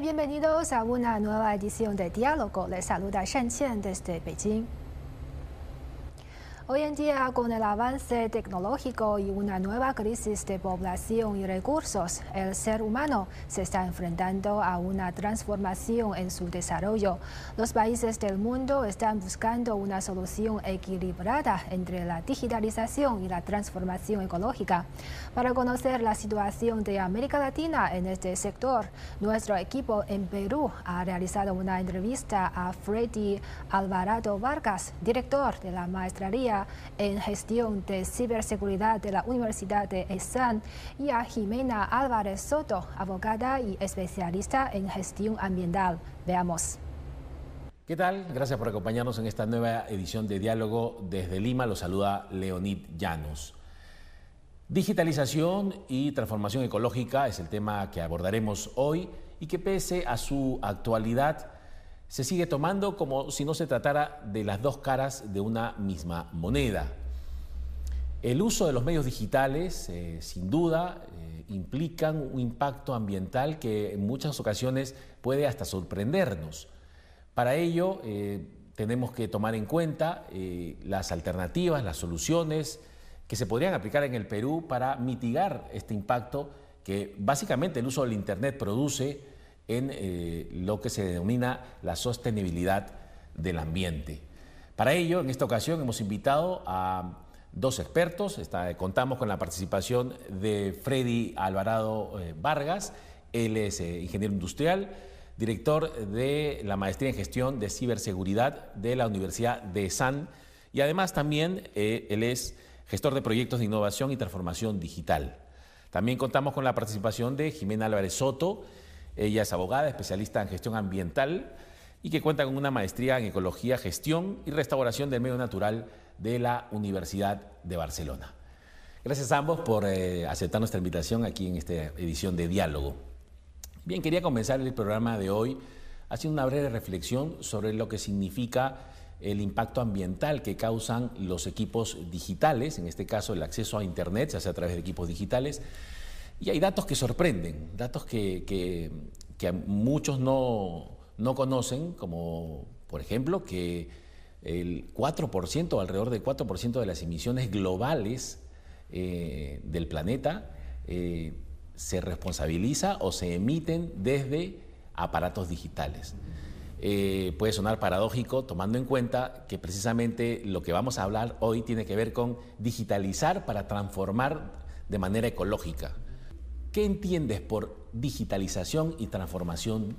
Bienvenidos a una nueva edición de Diálogo. Les saluda Shen Qian desde Beijing. Hoy en día, con el avance tecnológico y una nueva crisis de población y recursos, el ser humano se está enfrentando a una transformación en su desarrollo. Los países del mundo están buscando una solución equilibrada entre la digitalización y la transformación ecológica. Para conocer la situación de América Latina en este sector, nuestro equipo en Perú ha realizado una entrevista a Freddy Alvarado Vargas, director de la maestría en Gestión de Ciberseguridad de la Universidad de ESAN y a Jimena Álvarez Soto, abogada y especialista en gestión ambiental. Veamos. ¿Qué tal? Gracias por acompañarnos en esta nueva edición de Diálogo. Desde Lima lo saluda Leonid Llanos. Digitalización y transformación ecológica es el tema que abordaremos hoy y que pese a su actualidad se sigue tomando como si no se tratara de las dos caras de una misma moneda. El uso de los medios digitales, eh, sin duda, eh, implican un impacto ambiental que en muchas ocasiones puede hasta sorprendernos. Para ello, eh, tenemos que tomar en cuenta las alternativas, las soluciones que se podrían aplicar en el Perú para mitigar este impacto que básicamente el uso del Internet produce en eh, lo que se denomina la sostenibilidad del ambiente. Para ello, en esta ocasión hemos invitado a dos expertos. contamos con la participación de Freddy Alvarado eh, Vargas. Él es eh, ingeniero industrial, director de la maestría en gestión de ciberseguridad de la Universidad de San y además también él es gestor de proyectos de innovación y transformación digital. También contamos con la participación de Jimena Álvarez Soto. Ella es abogada, especialista en gestión ambiental y que cuenta con una maestría en ecología, gestión y restauración del medio natural de la Universidad de Barcelona. Gracias a ambos por eh, aceptar nuestra invitación aquí en esta edición de Diálogo. Bien, quería comenzar el programa de hoy haciendo una breve reflexión sobre lo que significa el impacto ambiental que causan los equipos digitales, en este caso el acceso a Internet, se hace a través de equipos digitales, y hay datos que sorprenden, datos que, muchos no, conocen, como por ejemplo que el 4%, alrededor del 4% de las emisiones globales eh, del planeta eh, se responsabiliza o se emiten desde aparatos digitales. Eh, puede sonar paradójico tomando en cuenta que precisamente lo que vamos a hablar hoy tiene que ver con digitalizar para transformar de manera ecológica. ¿Qué entiendes por digitalización y transformación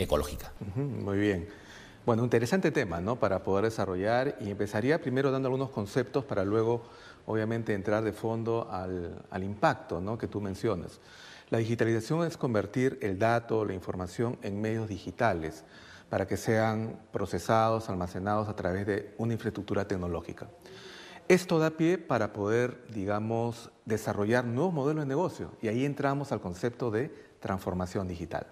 ecológica? muy bien. Bueno, interesante tema, ¿no? Para poder desarrollar y empezaría primero dando algunos conceptos para luego, obviamente, entrar de fondo al, impacto, ¿no? Que tú mencionas. La digitalización es convertir el dato, la información en medios digitales para que sean procesados, almacenados a través de una infraestructura tecnológica. Esto da pie para poder, digamos, desarrollar nuevos modelos de negocio y ahí entramos al concepto de transformación digital.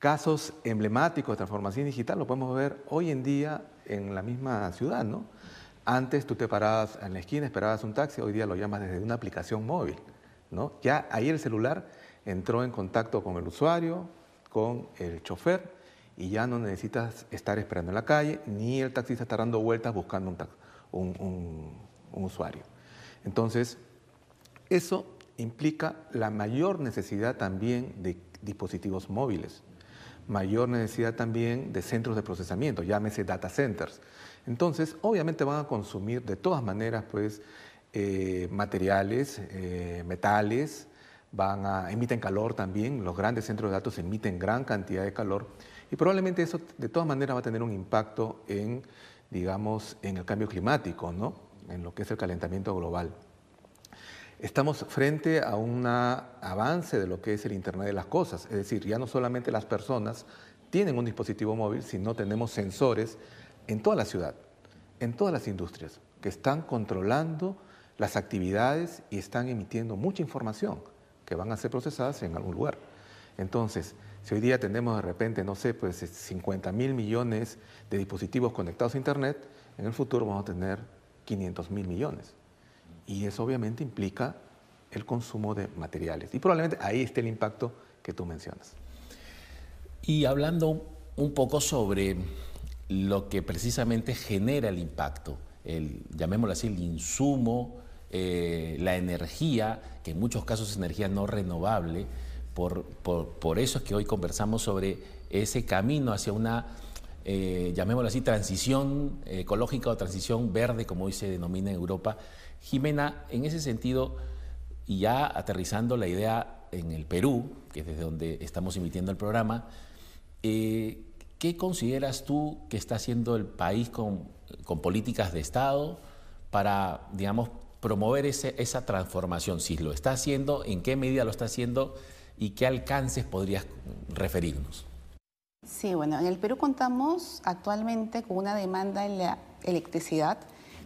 Casos emblemáticos de transformación digital lo podemos ver hoy en día en la misma ciudad, ¿no? Antes tú te parabas en la esquina, esperabas un taxi, hoy día lo llamas desde una aplicación móvil, ¿no? Ya ahí el celular entró en contacto con el usuario, con el chofer y ya no necesitas estar esperando en la calle, ni el taxista está dando vueltas buscando un un, usuario. Entonces, eso implica la mayor necesidad también de dispositivos móviles, mayor necesidad también de centros de procesamiento, llámese data centers. Entonces, obviamente van a consumir de todas maneras, pues, eh, materiales, eh, metales, van a, emiten calor también, los grandes centros de datos emiten gran cantidad de calor y probablemente eso de todas maneras va a tener un impacto en digamos, en el cambio climático, ¿no? en lo que es el calentamiento global. Estamos frente a un avance de lo que es el Internet de las Cosas, es decir, ya no solamente las personas tienen un dispositivo móvil, sino tenemos sensores en toda la ciudad, en todas las industrias, que están controlando las actividades y están emitiendo mucha información que van a ser procesadas en algún lugar. Entonces, si hoy día tenemos de repente, no sé, pues 50 mil millones de dispositivos conectados a Internet, en el futuro vamos a tener 500 mil millones. Y eso obviamente implica el consumo de materiales. Y probablemente ahí esté el impacto que tú mencionas. Y hablando un poco sobre lo que precisamente genera el impacto, el, llamémoslo así, el insumo, eh, la energía, que en muchos casos es energía no renovable, por, eso es que hoy conversamos sobre ese camino hacia una, eh, llamémoslo así, transición ecológica o transición verde, como hoy se denomina en Europa. Jimena, en ese sentido, y ya aterrizando la idea en el Perú, que es desde donde estamos emitiendo el programa, eh, ¿qué consideras tú que está haciendo el país con, políticas de Estado para, digamos, promover esa transformación? Si lo está haciendo, ¿en qué medida lo está haciendo y qué alcances podrías referirnos? Sí, bueno, en el Perú contamos actualmente con una demanda en la electricidad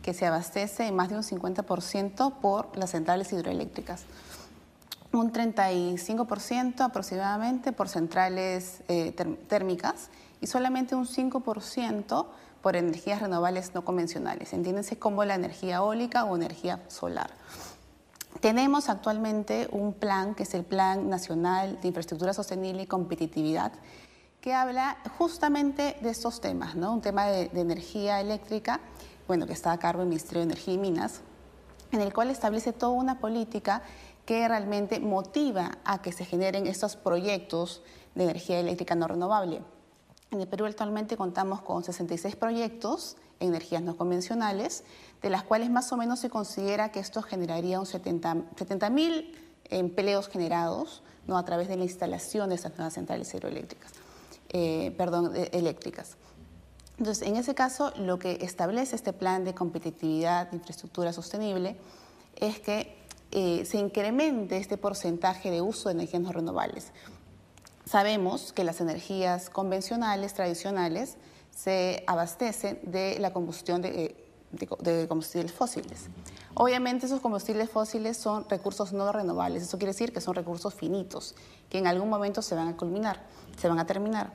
que se abastece en más de un 50% por las centrales hidroeléctricas un 35% aproximadamente por centrales eh, térmicas y solamente un 5% por energías renovables no convencionales, entiéndense como la energía eólica o energía solar. Tenemos actualmente un plan que es el Plan Nacional de Infraestructura Sostenible y Competitividad, que habla justamente de estos temas, ¿no? Un tema de, de energía eléctrica, bueno, que está a cargo del Ministerio de Energía y Minas, en el cual establece toda una política que realmente motiva a que se generen estos proyectos de energía eléctrica no renovable. En el Perú actualmente contamos con 66 proyectos en energías no convencionales, de las cuales más o menos se considera que esto generaría un 70 mil empleos generados a través de la instalación de estas nuevas centrales hidroeléctricas, eh, perdón, eléctricas. Entonces, en ese caso, lo que establece este plan de competitividad de infraestructura sostenible es que eh, se incremente este porcentaje de uso de energías no renovables. Sabemos que las energías convencionales, tradicionales, se abastecen de la combustión de, de, combustibles fósiles. Obviamente esos combustibles fósiles son recursos no renovables, eso quiere decir que son recursos finitos, que en algún momento se van a culminar, se van a terminar.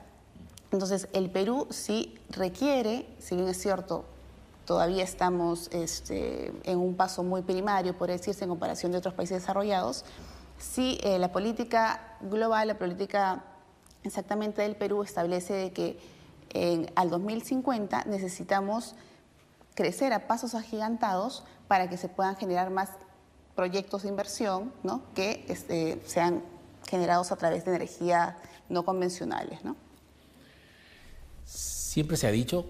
Entonces el Perú sí requiere, si bien es cierto, todavía estamos este, en un paso muy primario, por decirse, en comparación de otros países desarrollados. Sí, eh, la política global, la política exactamente del Perú establece que en, al 2050 necesitamos crecer a pasos agigantados para que se puedan generar más proyectos de inversión que este, sean generados a través de energía no convencionales. Siempre se ha dicho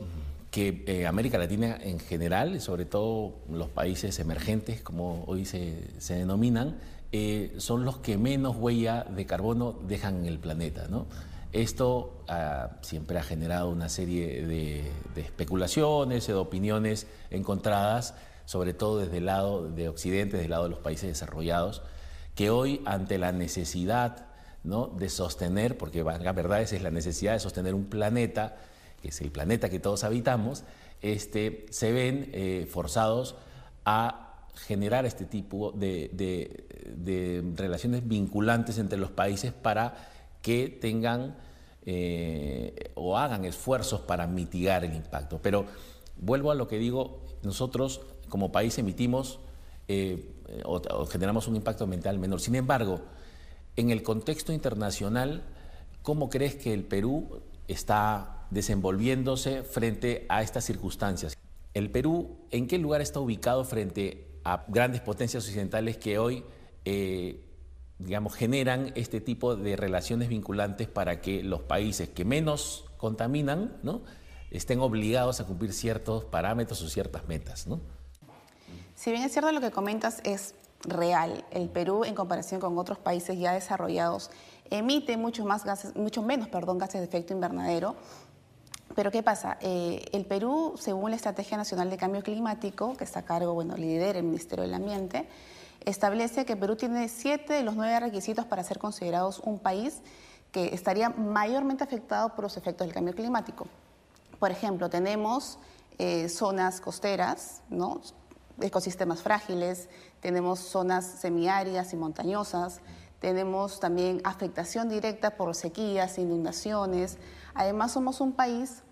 que eh, América Latina en general, sobre todo los países emergentes, como hoy se, denominan, eh, son los que menos huella de carbono dejan en el planeta. Esto ah, siempre ha generado una serie de, de especulaciones, de opiniones encontradas, sobre todo desde el lado de Occidente, desde el lado de los países desarrollados, que hoy ante la necesidad de sostener, porque la verdad es la necesidad de sostener un planeta, que es el planeta que todos habitamos, este, se ven eh, forzados a generar este tipo de, relaciones vinculantes entre los países para que tengan eh, o hagan esfuerzos para mitigar el impacto. Pero vuelvo a lo que digo, nosotros como país emitimos eh, o generamos un impacto ambiental menor. Sin embargo, en el contexto internacional, ¿cómo crees que el Perú está desenvolviéndose frente a estas circunstancias. El Perú, ¿en qué lugar está ubicado frente a grandes potencias occidentales que hoy, eh, digamos, generan este tipo de relaciones vinculantes para que los países que menos contaminan, ¿no? estén obligados a cumplir ciertos parámetros o ciertas metas, ¿no? Si bien es cierto lo que comentas es real, el Perú en comparación con otros países ya desarrollados emite mucho más gases, mucho menos, perdón, gases de efecto invernadero pero ¿qué pasa? Eh, el Perú, según la Estrategia Nacional de Cambio Climático, que está a cargo, bueno, lidera el Ministerio del Ambiente, establece que Perú tiene siete de los nueve requisitos para ser considerados un país que estaría mayormente afectado por los efectos del cambio climático. Por ejemplo, tenemos eh, zonas costeras, ¿no? ecosistemas frágiles, tenemos zonas semiáridas y montañosas, tenemos también afectación directa por sequías, inundaciones. Además, somos un país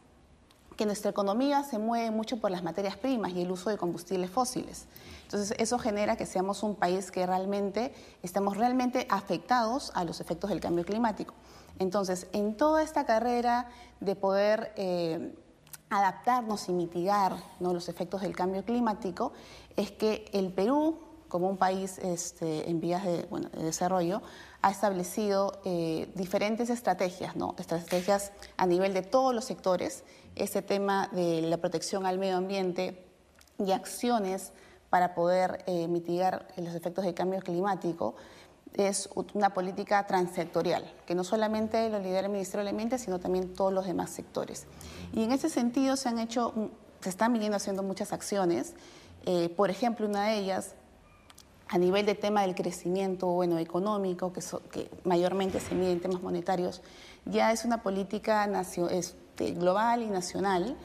que nuestra economía se mueve mucho por las materias primas y el uso de combustibles fósiles. Entonces, eso genera que seamos un país que realmente estamos realmente afectados a los efectos del cambio climático. Entonces, en toda esta carrera de poder eh, adaptarnos y mitigar los efectos del cambio climático, es que el Perú, como un país este, en vías de, desarrollo, ha establecido eh, diferentes estrategias, ¿no? estrategias a nivel de todos los sectores, este tema de la protección al medio ambiente y acciones para poder eh, mitigar los efectos del cambio climático, es una política transsectorial, que no solamente lo lidera el Ministerio del Ambiente, sino también todos los demás sectores. Y en ese sentido se han hecho, se están viniendo haciendo muchas acciones. Eh, por ejemplo, una de ellas, a nivel de tema del crecimiento bueno, económico, que, que mayormente se mide en temas monetarios, ya es una política este, global y nacional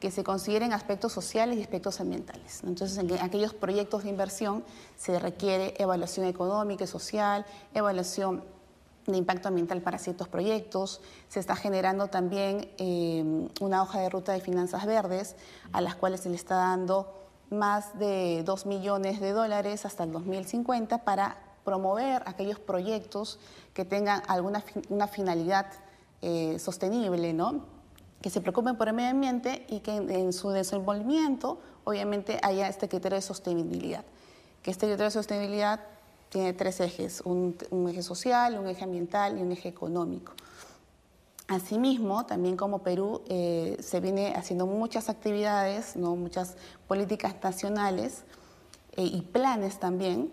que se consideren aspectos sociales y aspectos ambientales. Entonces, en aquellos proyectos de inversión se requiere evaluación económica y social, evaluación de impacto ambiental para ciertos proyectos. Se está generando también eh, una hoja de ruta de finanzas verdes a las cuales se le está dando más de 2 millones de dólares hasta el 2050 para promover aquellos proyectos que tengan alguna una finalidad eh, sostenible, ¿no? que se preocupen por el medio ambiente y que en, su desenvolvimiento, obviamente, haya este criterio de sostenibilidad. Que este criterio de sostenibilidad tiene tres ejes, un, eje social, un eje ambiental y un eje económico. Asimismo, también como Perú eh, se viene haciendo muchas actividades, ¿no? muchas políticas nacionales eh, y planes también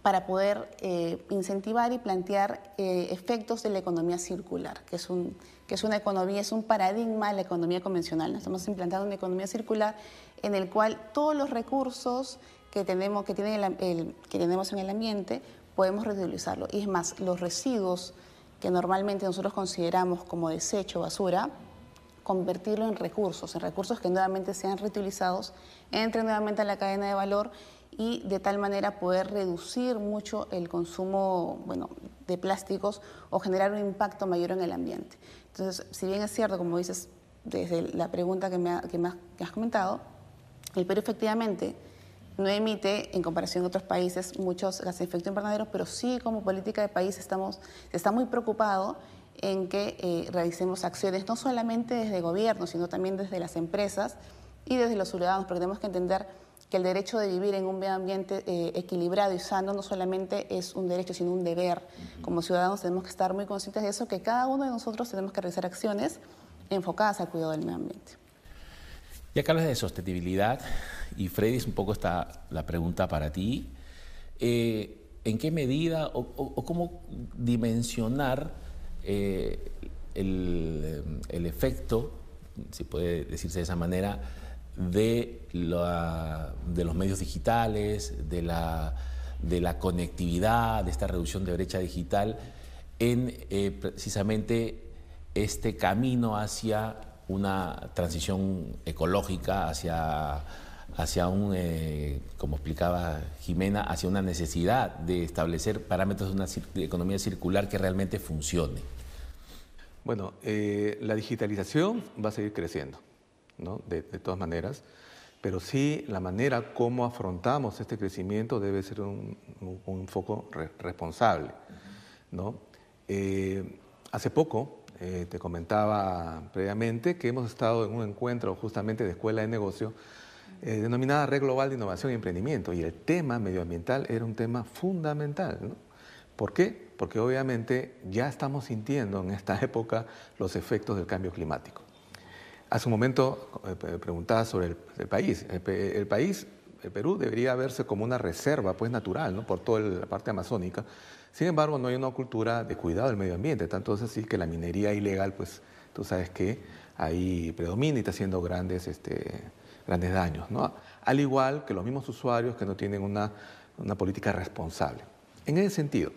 para poder eh, incentivar y plantear efectos de la economía circular, que es un que es una economía, es un paradigma de la economía convencional. Estamos implantando una economía circular en el cual todos los recursos que tenemos, que, que tenemos en el ambiente podemos reutilizarlo. Y es más, los residuos que normalmente nosotros consideramos como desecho, basura, convertirlo en recursos, en recursos que nuevamente sean reutilizados, entren nuevamente a la cadena de valor y de tal manera poder reducir mucho el consumo bueno, de plásticos o generar un impacto mayor en el ambiente. Entonces, si bien es cierto, como dices, desde la pregunta que me, has comentado, el Perú efectivamente no emite, en comparación a otros países, muchos gases de efecto invernadero, pero sí como política de país estamos, está muy preocupado en que eh, realicemos acciones no solamente desde el gobierno, sino también desde las empresas y desde los ciudadanos, porque tenemos que entender que el derecho de vivir en un medio ambiente eh, equilibrado y sano no solamente es un derecho, sino un deber. Como ciudadanos tenemos que estar muy conscientes de eso, que cada uno de nosotros tenemos que realizar acciones enfocadas al cuidado del medio ambiente. Ya que hablas de sostenibilidad, y Freddy, es un poco esta la pregunta para ti, eh, ¿en qué medida o, cómo dimensionar eh, el, el efecto, si puede decirse de esa manera, de, de los medios digitales, de la, de la, conectividad, de esta reducción de brecha digital, en eh, precisamente este camino hacia una transición ecológica, hacia, hacia un, eh, como explicaba Jimena, hacia una necesidad de establecer parámetros de una economía circular que realmente funcione. Bueno, eh, la digitalización va a seguir creciendo de, todas maneras, pero sí la manera como afrontamos este crecimiento debe ser un, foco responsable. ¿no? Eh, hace poco, eh, te comentaba previamente que hemos estado en un encuentro justamente de Escuela de Negocio eh, denominada Red Global de Innovación y Emprendimiento, y el tema medioambiental era un tema fundamental. ¿no? ¿Por qué? Porque obviamente ya estamos sintiendo en esta época los efectos del cambio climático. Hace un momento eh, preguntaba sobre el, país. El, país, el Perú, debería verse como una reserva pues, natural ¿no? por toda la parte amazónica. Sin embargo, no hay una cultura de cuidado del medio ambiente. Tanto es así que la minería ilegal, pues tú sabes que ahí predomina y está haciendo grandes, este, grandes daños. ¿no? Al igual que los mismos usuarios que no tienen una, una política responsable. En ese sentido,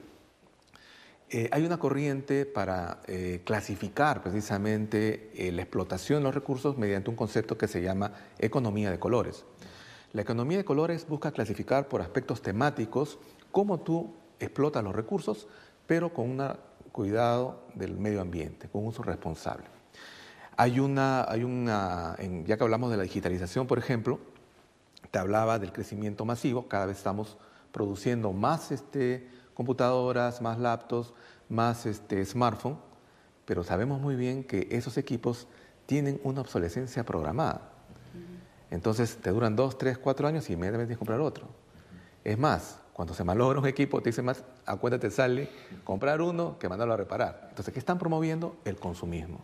eh, hay una corriente para eh, clasificar precisamente eh, la explotación de los recursos mediante un concepto que se llama economía de colores. La economía de colores busca clasificar por aspectos temáticos cómo tú explotas los recursos, pero con un cuidado del medio ambiente, con un uso responsable. Hay una, hay una ya que hablamos de la digitalización, por ejemplo, te hablaba del crecimiento masivo, cada vez estamos produciendo más este, computadoras, más laptops, más este, smartphone, pero sabemos muy bien que esos equipos tienen una obsolescencia programada. Entonces te duran dos, tres, cuatro años y inmediatamente tienes que comprar otro. Es más, cuando se malogra un equipo, te dice más, a cuenta te sale comprar uno que mandarlo a reparar. Entonces, ¿qué están promoviendo? El consumismo.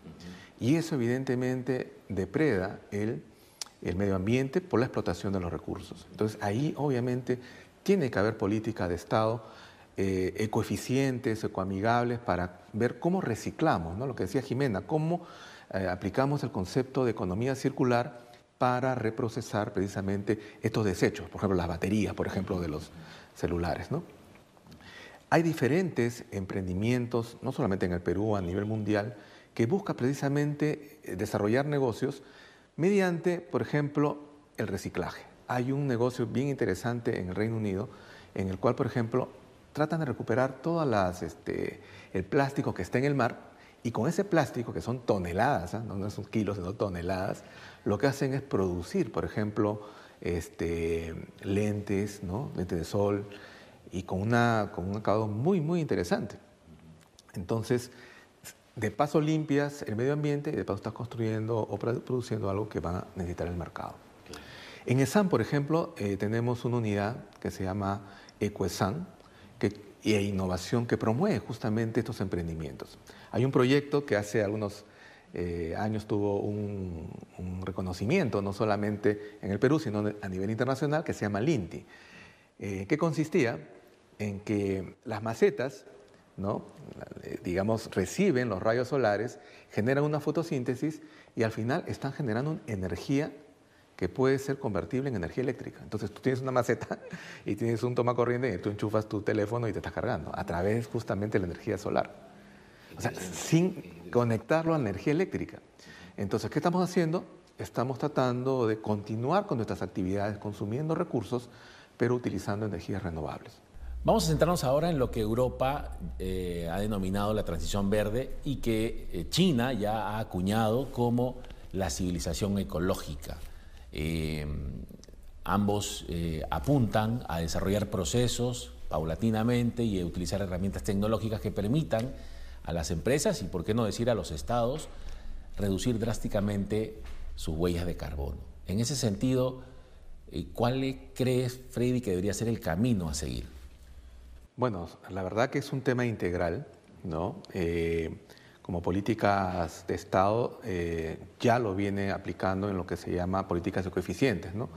Y eso evidentemente depreda el, el medio ambiente por la explotación de los recursos. Entonces, ahí obviamente tiene que haber política de Estado eh, ecoeficientes, ecoamigables, para ver cómo reciclamos, ¿no? lo que decía Jimena, cómo eh, aplicamos el concepto de economía circular para reprocesar precisamente estos desechos, por ejemplo, las baterías, por ejemplo, de los celulares. ¿no? Hay diferentes emprendimientos, no solamente en el Perú, a nivel mundial, que buscan precisamente eh, desarrollar negocios mediante, por ejemplo, el reciclaje. Hay un negocio bien interesante en el Reino Unido en el cual, por ejemplo, tratan de recuperar todo este, el plástico que está en el mar y con ese plástico, que son toneladas, ¿ah? no, son kilos, sino toneladas, lo que hacen es producir, por ejemplo, este, lentes, lentes de sol, y con, una, con un acabado muy, muy interesante. Entonces, de paso limpias el medio ambiente y de paso estás construyendo o produciendo algo que va a necesitar el mercado. En ESAN, por ejemplo, eh, tenemos una unidad que se llama EcoESAN y innovación que promueve justamente estos emprendimientos. Hay un proyecto que hace algunos eh, años tuvo un, reconocimiento, no solamente en el Perú, sino a nivel internacional, que se llama LINTI, eh, que consistía en que las macetas, ¿no? Eh, digamos, reciben los rayos solares, generan una fotosíntesis y al final están generando energía que puede ser convertible en energía eléctrica. Entonces tú tienes una maceta y tienes un toma corriente y tú enchufas tu teléfono y te estás cargando a través justamente de la energía solar. O sea, sin conectarlo a energía eléctrica. Entonces, ¿qué estamos haciendo? Estamos tratando de continuar con nuestras actividades consumiendo recursos, pero utilizando energías renovables. Vamos a centrarnos ahora en lo que Europa eh, ha denominado la transición verde y que eh, China ya ha acuñado como la civilización ecológica. Eh, ambos apuntan a desarrollar procesos paulatinamente y a utilizar herramientas tecnológicas que permitan a las empresas y, por qué no decir, a los estados, reducir drásticamente sus huellas de carbono. En ese sentido, eh, ¿cuál crees, Freddy, que debería ser el camino a seguir? Bueno, la verdad que es un tema integral, ¿no? Eh, como políticas de Estado eh, ya lo viene aplicando en lo que se llama políticas ecoeficientes, ¿no?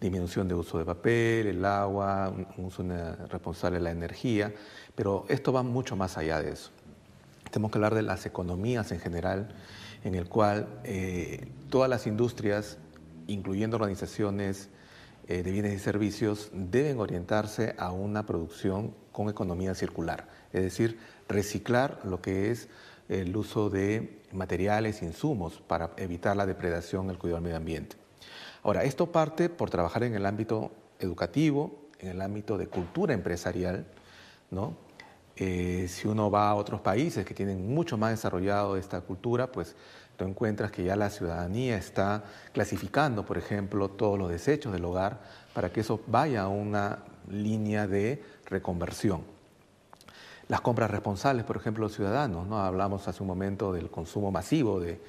Disminución de uso de papel, el agua, un uso responsable de la energía, pero esto va mucho más allá de eso. Tenemos que hablar de las economías en general, en el cual eh, todas las industrias, incluyendo organizaciones eh, de bienes y servicios, deben orientarse a una producción con economía circular, es decir, reciclar lo que es el uso de materiales, insumos para evitar la depredación, el cuidado del medio ambiente. Ahora, esto parte por trabajar en el ámbito educativo, en el ámbito de cultura empresarial, ¿no? Eh, si uno va a otros países que tienen mucho más desarrollado esta cultura, pues tú encuentras que ya la ciudadanía está clasificando, por ejemplo, todos los desechos del hogar para que eso vaya a una línea de reconversión. Las compras responsables, por ejemplo, los ciudadanos, ¿no? hablamos hace un momento del consumo masivo de,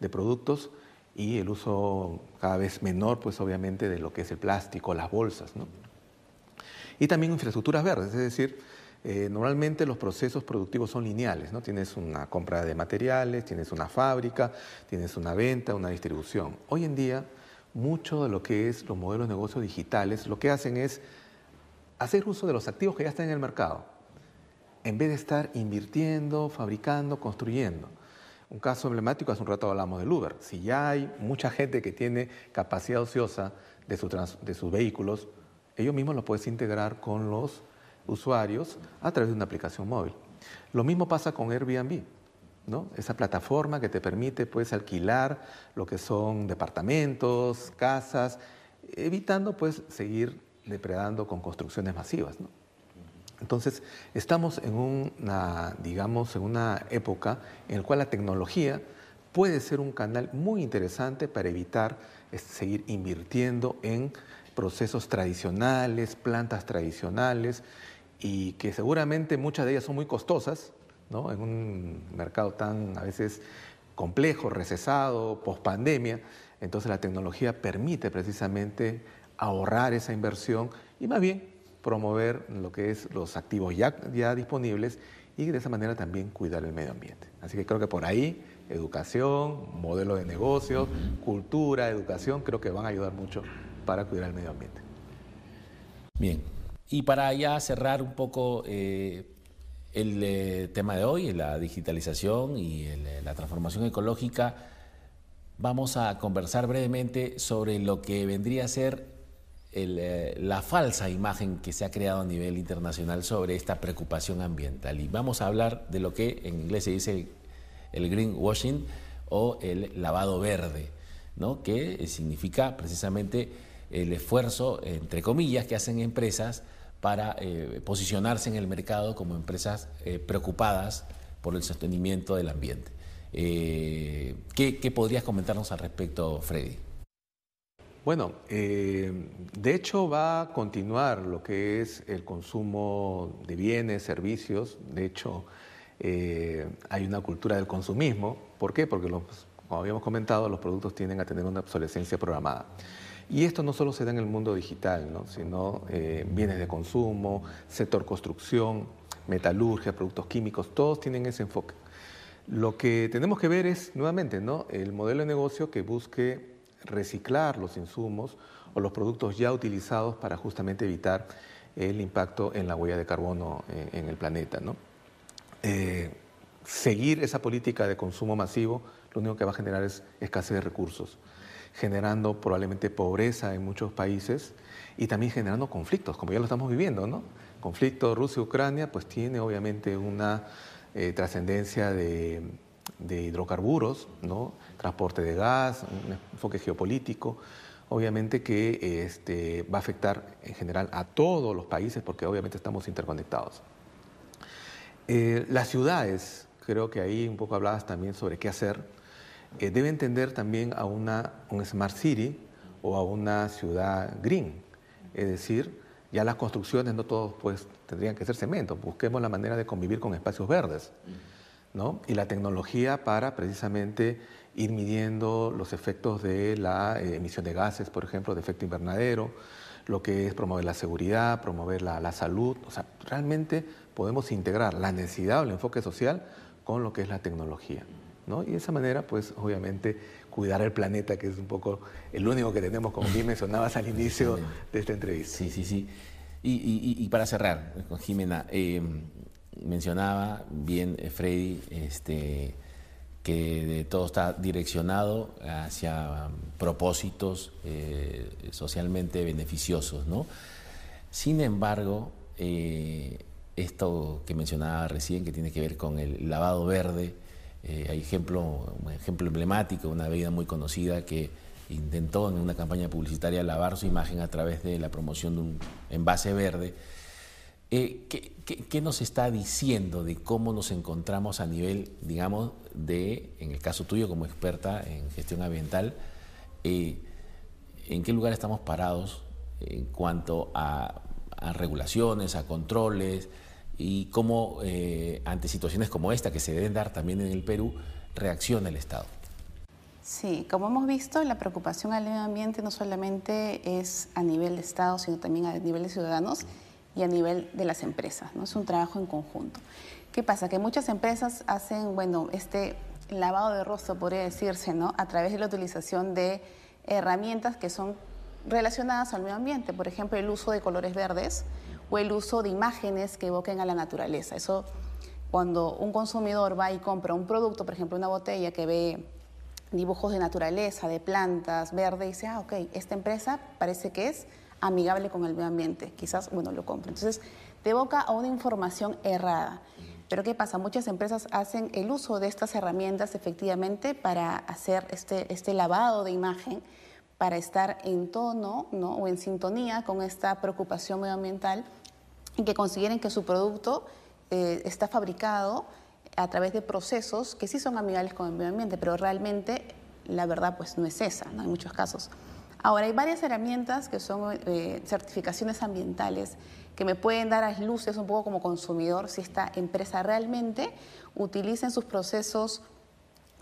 de productos y el uso cada vez menor, pues obviamente, de lo que es el plástico, las bolsas. ¿no? Y también infraestructuras verdes, es decir, eh, normalmente los procesos productivos son lineales, ¿no? Tienes una compra de materiales, tienes una fábrica, tienes una venta, una distribución. Hoy en día, mucho de lo que es los modelos de negocios digitales, lo que hacen es hacer uso de los activos que ya están en el mercado, en vez de estar invirtiendo, fabricando, construyendo. Un caso emblemático, hace un rato hablamos del Uber. Si ya hay mucha gente que tiene capacidad ociosa de, de sus vehículos, ellos mismos lo puedes integrar con los usuarios a través de una aplicación móvil. Lo mismo pasa con Airbnb, ¿no? Esa plataforma que te permite pues alquilar lo que son departamentos, casas, evitando pues seguir depredando con construcciones masivas, Entonces, estamos en una, digamos, en una época en la cual la tecnología puede ser un canal muy interesante para evitar seguir invirtiendo en procesos tradicionales, plantas tradicionales, y que seguramente muchas de ellas son muy costosas, ¿no? en un mercado tan a veces complejo, recesado, post pandemia. Entonces la tecnología permite precisamente ahorrar esa inversión y más bien promover lo que es los activos ya, ya disponibles y de esa manera también cuidar el medio ambiente. Así que creo que por ahí educación, modelo de negocio, cultura, educación, creo que van a ayudar mucho para cuidar el medio ambiente. Bien, y para ya cerrar un poco eh, el eh, tema de hoy, la digitalización y eh, la transformación ecológica, vamos a conversar brevemente sobre lo que vendría a ser la falsa imagen que se ha creado a nivel internacional sobre esta preocupación ambiental. Y vamos a hablar de lo que en inglés se dice el greenwashing o el lavado verde, ¿no? que significa precisamente el esfuerzo, entre comillas, que hacen empresas para eh, posicionarse en el mercado como empresas eh, preocupadas por el sostenimiento del ambiente. Eh, ¿qué, podrías comentarnos al respecto, Freddy? Bueno, de hecho va a continuar lo que es el consumo de bienes, servicios. De hecho, hay una cultura del consumismo. ¿Por qué? Porque, como habíamos comentado, los productos tienden a tener una obsolescencia programada. Y esto no solo se da en el mundo digital, sino eh, bienes de consumo, sector construcción, metalurgia, productos químicos, todos tienen ese enfoque. Lo que tenemos que ver es, nuevamente, ¿no? el modelo de negocio que busque reciclar los insumos o los productos ya utilizados para justamente evitar el impacto en la huella de carbono eh, en el planeta. ¿no? Eh, seguir esa política de consumo masivo lo único que va a generar es escasez de recursos generando probablemente pobreza en muchos países y también generando conflictos, como ya lo estamos viviendo, ¿no? Conflicto Rusia-Ucrania, pues tiene obviamente una eh, trascendencia de, hidrocarburos, ¿no? Transporte de gas, un enfoque geopolítico, obviamente que este, va a afectar en general a todos los países porque obviamente estamos interconectados. Eh, las ciudades, creo que ahí un poco hablabas también sobre qué hacer eh, debe entender también a una, un smart city o a una ciudad green. Es decir, ya las construcciones no todos pues, tendrían que ser cemento, busquemos la manera de convivir con espacios verdes. ¿no? Y la tecnología para precisamente ir midiendo los efectos de la eh, emisión de gases, por ejemplo, de efecto invernadero, lo que es promover la seguridad, promover la, la salud. O sea, realmente podemos integrar la necesidad o el enfoque social con lo que es la tecnología. Y de esa manera, pues obviamente cuidar el planeta, que es un poco el único que tenemos, como bien mencionabas al inicio de esta entrevista. Sí, sí, sí. Y, para cerrar, con Jimena, eh, mencionaba bien eh, Freddy este, que todo está direccionado hacia propósitos eh, socialmente beneficiosos, ¿no? Sin embargo, esto que mencionaba recién, que tiene que ver con el lavado verde, eh, hay ejemplo, un ejemplo emblemático, una bebida muy conocida que intentó en una campaña publicitaria lavar su imagen a través de la promoción de un envase verde. Eh, ¿qué, nos está diciendo de cómo nos encontramos a nivel, digamos, de, en el caso tuyo como experta en gestión ambiental, eh, en qué lugar estamos parados en cuanto a regulaciones, a controles? Y cómo eh, ante situaciones como esta que se deben dar también en el Perú reacciona el Estado. Sí, como hemos visto, la preocupación al medio ambiente no solamente es a nivel de Estado, sino también a nivel de ciudadanos y a nivel de las empresas, ¿no? Es un trabajo en conjunto. ¿Qué pasa? Que muchas empresas hacen, bueno, este lavado de rostro, podría decirse, ¿no? A través de la utilización de herramientas que son relacionadas al medio ambiente, por ejemplo, el uso de colores verdes, o el uso de imágenes que evoquen a la naturaleza. Eso, cuando un consumidor va y compra un producto, por ejemplo, una botella que ve dibujos de naturaleza, de plantas, verde, y dice, ah, ok, esta empresa parece que es amigable con el medio ambiente, quizás, bueno, lo compro. Entonces, te evoca a una información errada. Pero ¿qué pasa? Muchas empresas hacen el uso de estas herramientas efectivamente para hacer este, este lavado de imagen para estar en tono ¿no? o en sintonía con esta preocupación medioambiental y que consideren que su producto eh, está fabricado a través de procesos que sí son amigables con el medio ambiente, pero realmente la verdad pues no es esa, en muchos casos. Ahora, hay varias herramientas que son eh, certificaciones ambientales que me pueden dar a luces un poco como consumidor si esta empresa realmente utiliza en sus procesos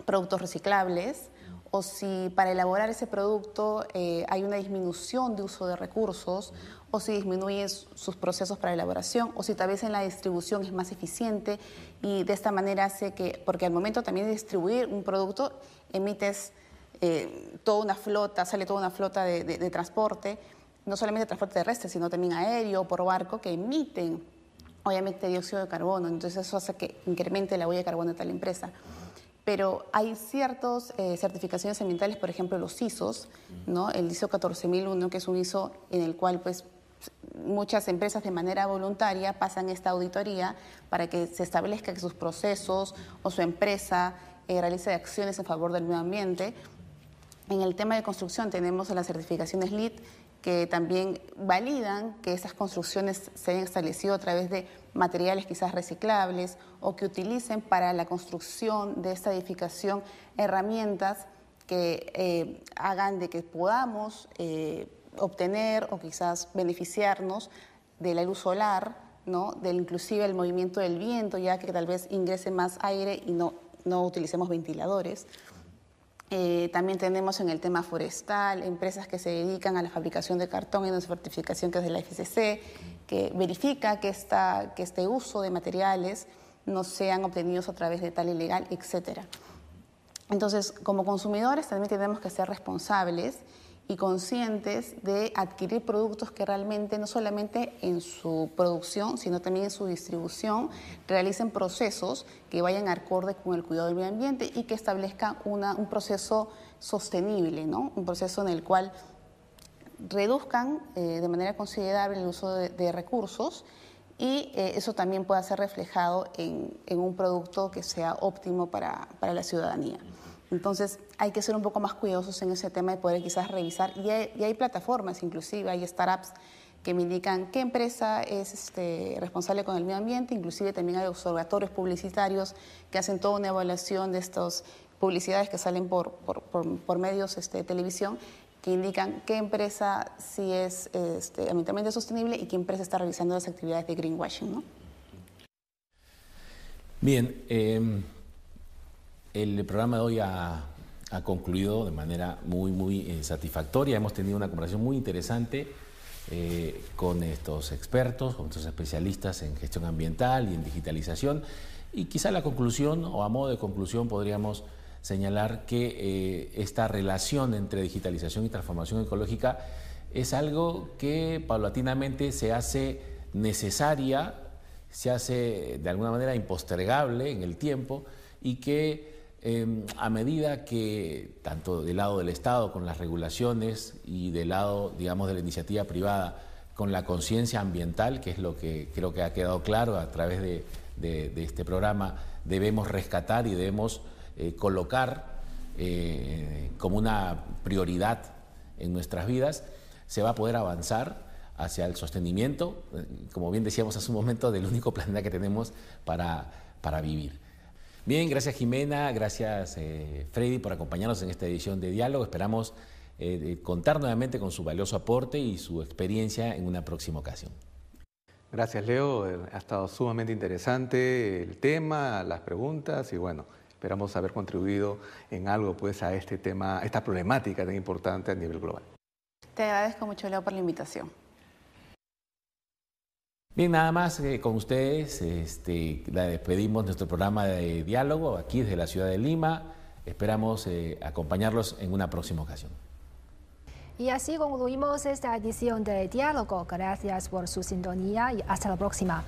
productos reciclables o si para elaborar ese producto eh, hay una disminución de uso de recursos o si disminuye sus procesos para elaboración o si tal vez en la distribución es más eficiente y de esta manera hace que, porque al momento también de distribuir un producto emites eh, toda una flota, sale toda una flota de, de, transporte, no solamente transporte terrestre, sino también aéreo o por barco, que emiten obviamente dióxido de carbono. Entonces eso hace que incremente la huella de carbono de tal empresa. Pero hay ciertas eh, certificaciones ambientales, por ejemplo los ISOs, ¿no? el ISO 14001, que es un ISO en el cual pues, muchas empresas de manera voluntaria pasan esta auditoría para que se establezca que sus procesos o su empresa eh, realice acciones en favor del medio ambiente en el tema de construcción tenemos las certificaciones LEED que también validan que esas construcciones se hayan establecido a través de materiales quizás reciclables o que utilicen para la construcción de esta edificación herramientas que eh, hagan de que podamos eh, obtener o quizás beneficiarnos de la luz solar, ¿no? del inclusive el movimiento del viento, ya que tal vez ingrese más aire y no, no utilicemos ventiladores. Eh, también tenemos en el tema forestal empresas que se dedican a la fabricación de cartón y una certificación que es de la FCC, que verifica que, esta, que este uso de materiales no sean obtenidos a través de tal ilegal, etc. Entonces, como consumidores también tenemos que ser responsables y conscientes de adquirir productos que realmente no solamente en su producción, sino también en su distribución realicen procesos que vayan acorde con el cuidado del medio ambiente y que establezcan una, un proceso sostenible, ¿no? un proceso en el cual reduzcan eh, de manera considerable el uso de, recursos y eh, eso también pueda ser reflejado en, en, un producto que sea óptimo para, para la ciudadanía. Entonces hay que ser un poco más cuidadosos en ese tema de poder quizás revisar. Y hay, plataformas, inclusive hay startups que me indican qué empresa es este, responsable con el medio ambiente, inclusive también hay observatorios publicitarios que hacen toda una evaluación de estas publicidades que salen por, medios este, de televisión que indican qué empresa sí es este, ambientalmente sostenible y qué empresa está realizando las actividades de greenwashing. Bien, em, el programa de hoy ha, concluido de manera muy, muy eh, satisfactoria. Hemos tenido una conversación muy interesante eh, con estos expertos, con estos especialistas en gestión ambiental y en digitalización. Y quizá la conclusión, o a modo de conclusión, podríamos señalar que eh, esta relación entre digitalización y transformación ecológica es algo que paulatinamente se hace necesaria, se hace de alguna manera impostergable en el tiempo y que Em, a medida que, tanto del lado del Estado con las regulaciones y del lado, digamos, de la iniciativa privada con la conciencia ambiental, que es lo que creo que ha quedado claro a través de, este programa, debemos rescatar y debemos eh, colocar eh, como una prioridad en nuestras vidas, se va a poder avanzar hacia el sostenimiento, eh, como bien decíamos hace un momento, del único planeta que tenemos para, para vivir. Bien, gracias Jimena, gracias eh, Freddy por acompañarnos en esta edición de Diálogo. Esperamos eh, contar nuevamente con su valioso aporte y su experiencia en una próxima ocasión. Gracias Leo, eh, ha estado sumamente interesante el tema, las preguntas y bueno, esperamos haber contribuido en algo pues a este tema, a esta problemática tan importante a nivel global. Te agradezco mucho Leo por la invitación. Bien, nada más eh, con ustedes, este, la despedimos nuestro programa de diálogo aquí desde la ciudad de Lima. Esperamos eh, acompañarlos en una próxima ocasión. Y así concluimos esta edición de Diálogo. Gracias por su sintonía y hasta la próxima.